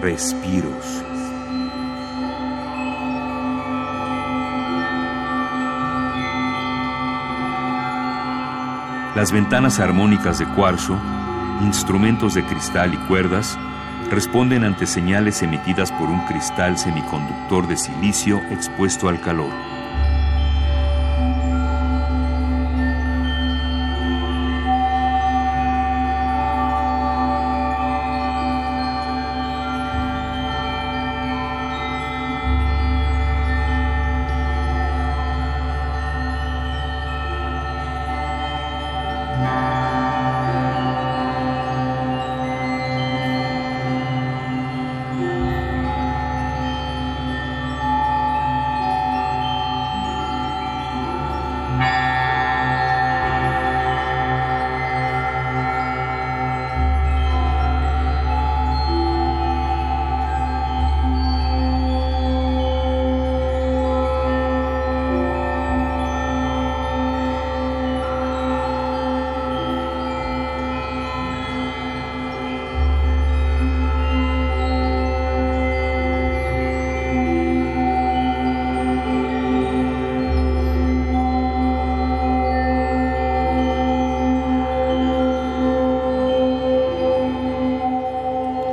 respiros. Las ventanas armónicas de cuarzo, instrumentos de cristal y cuerdas, responden ante señales emitidas por un cristal semiconductor de silicio expuesto al calor.